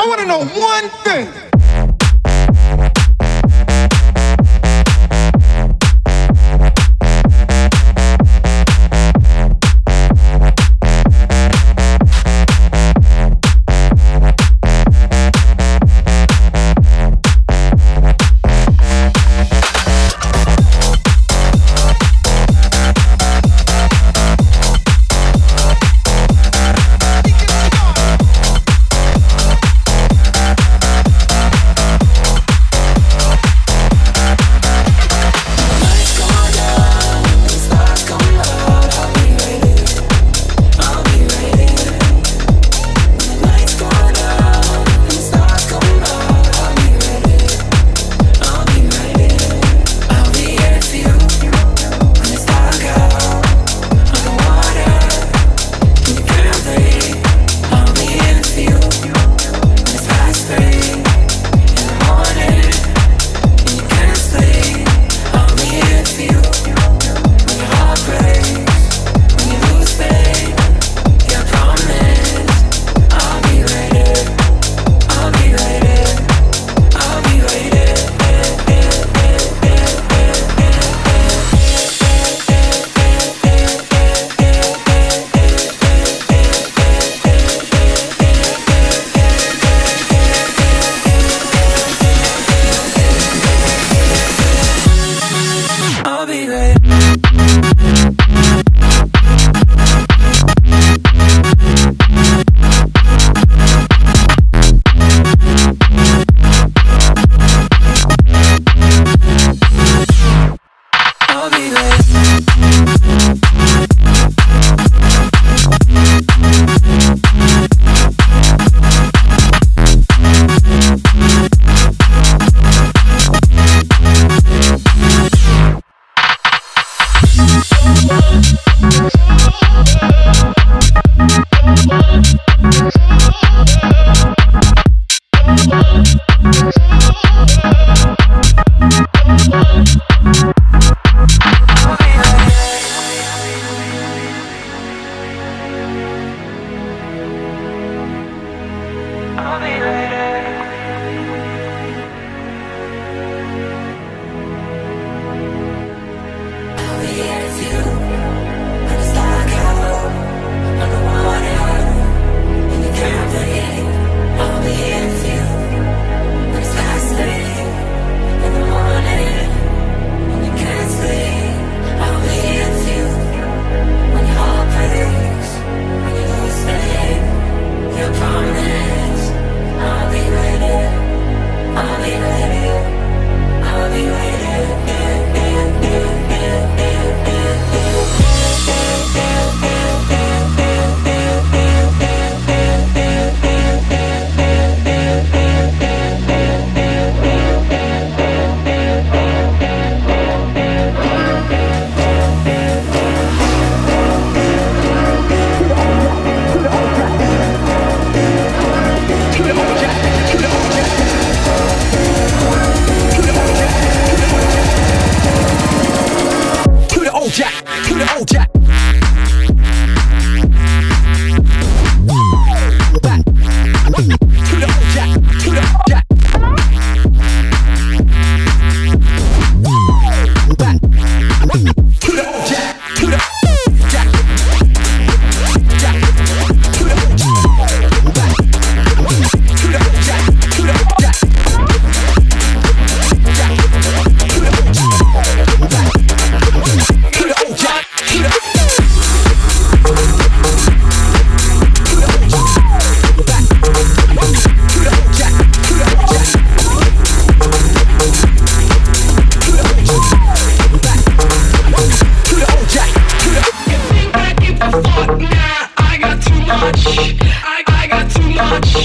I want to know one thing.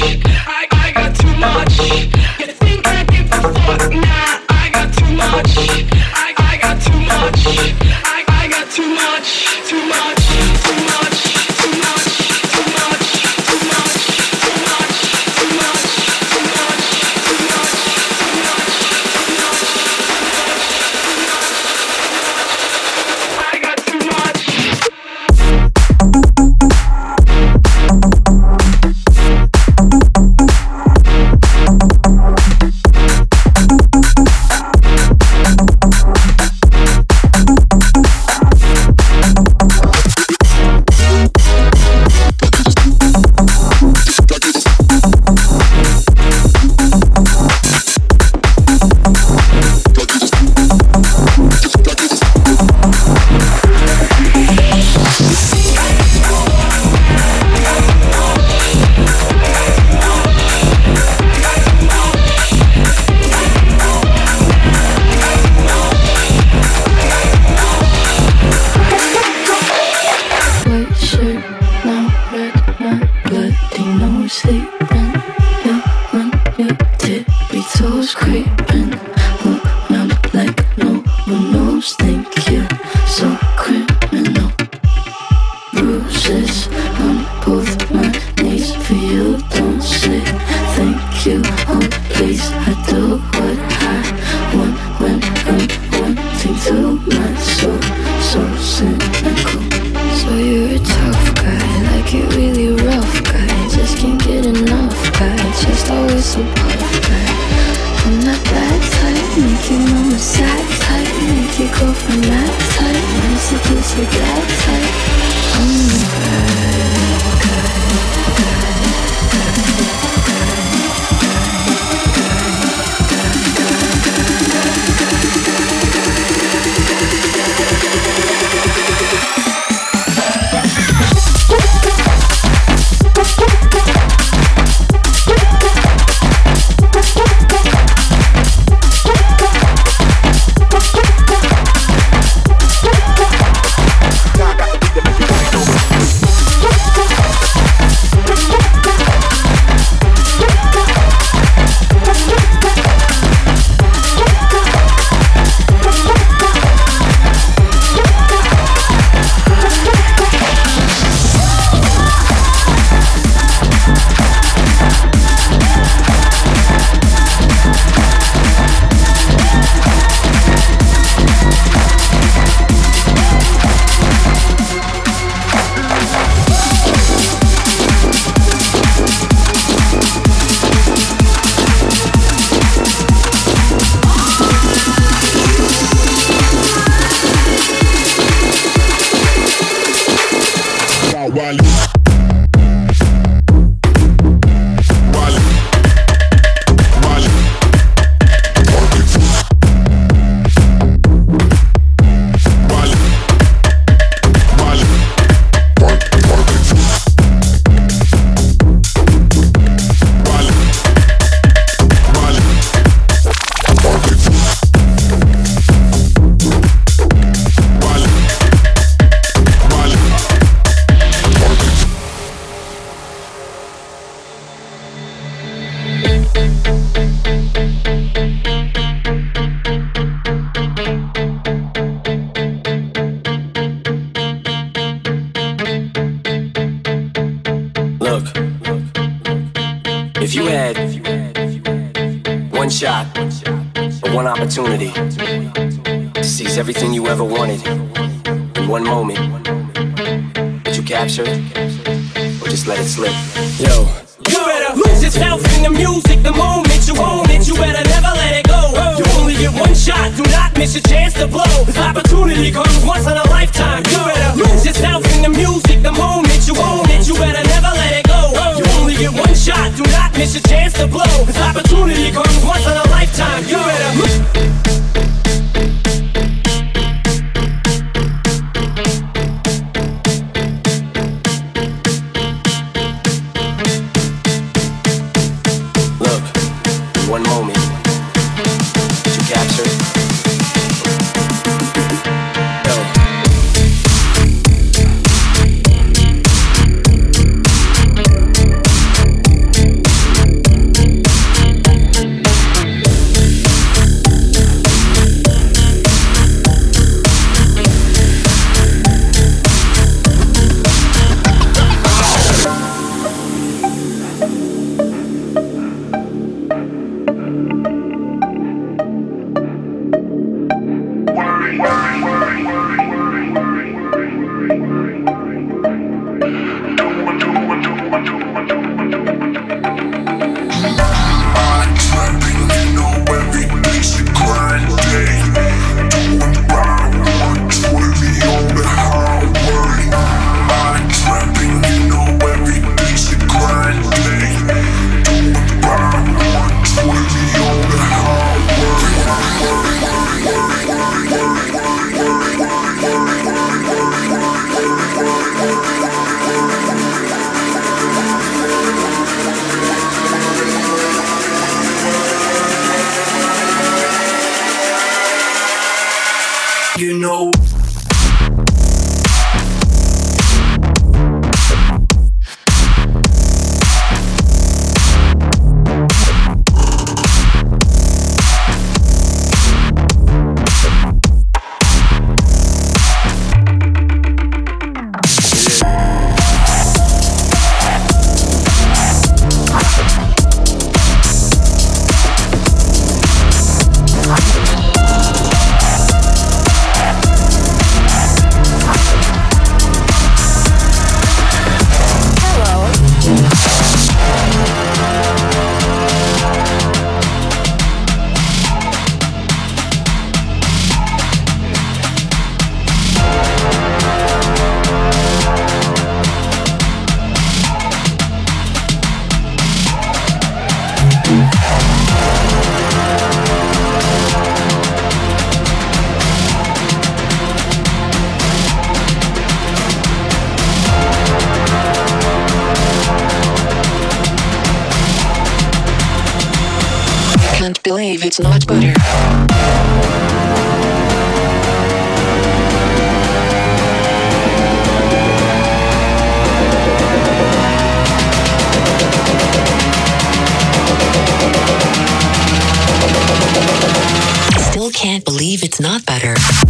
I, opportunity to seize everything you ever wanted in one moment. would you capture it or just let it slip? Yo, you better lose yourself in the music the moment. it's your chance to blow. This opportunity comes once in a lifetime. You better lose yourself in the music the moment you own it. You better never let it go. You only get one shot, do not miss your chance to blow. This opportunity comes once in a lifetime. You better You know. not better.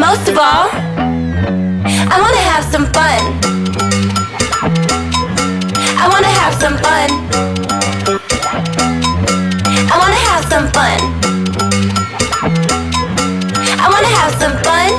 Most of all, I want to have some fun. I want to have some fun. I want to have some fun. I want to have some fun,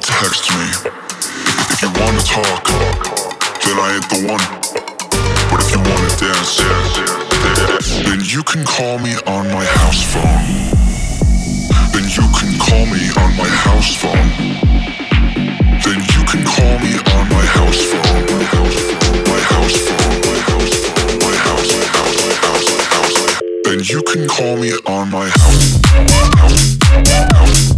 text me. If you wanna talk, then I ain't the one. But if you wanna dance, then you can call me on my house phone. Then you can call me on my house phone. Then you can call me on my house phone. My house phone. My house phone. My house phone. My house. My house. My house. My house. Then you can call me on my house. house. house.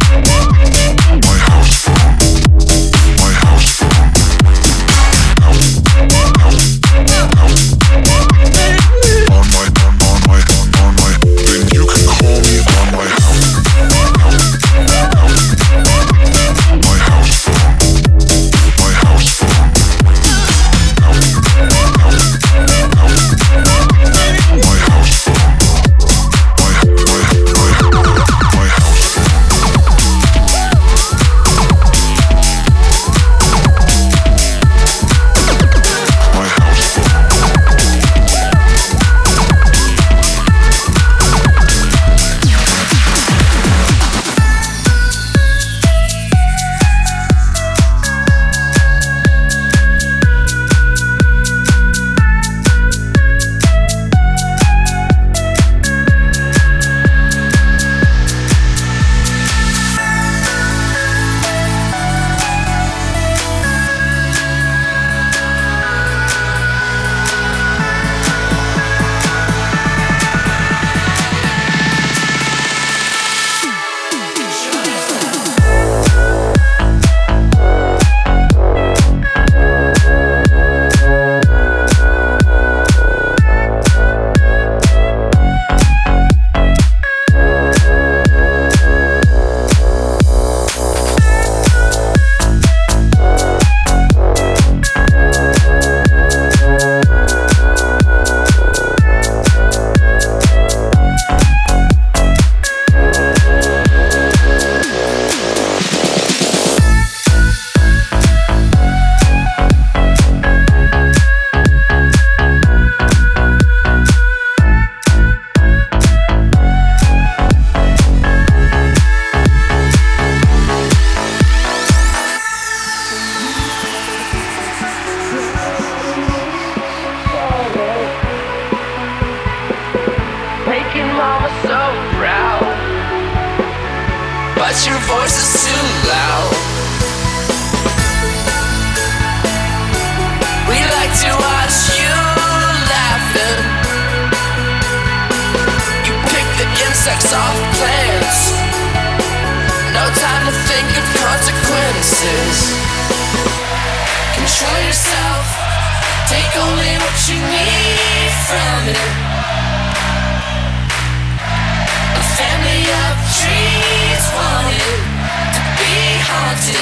haunted,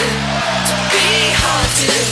to be haunted.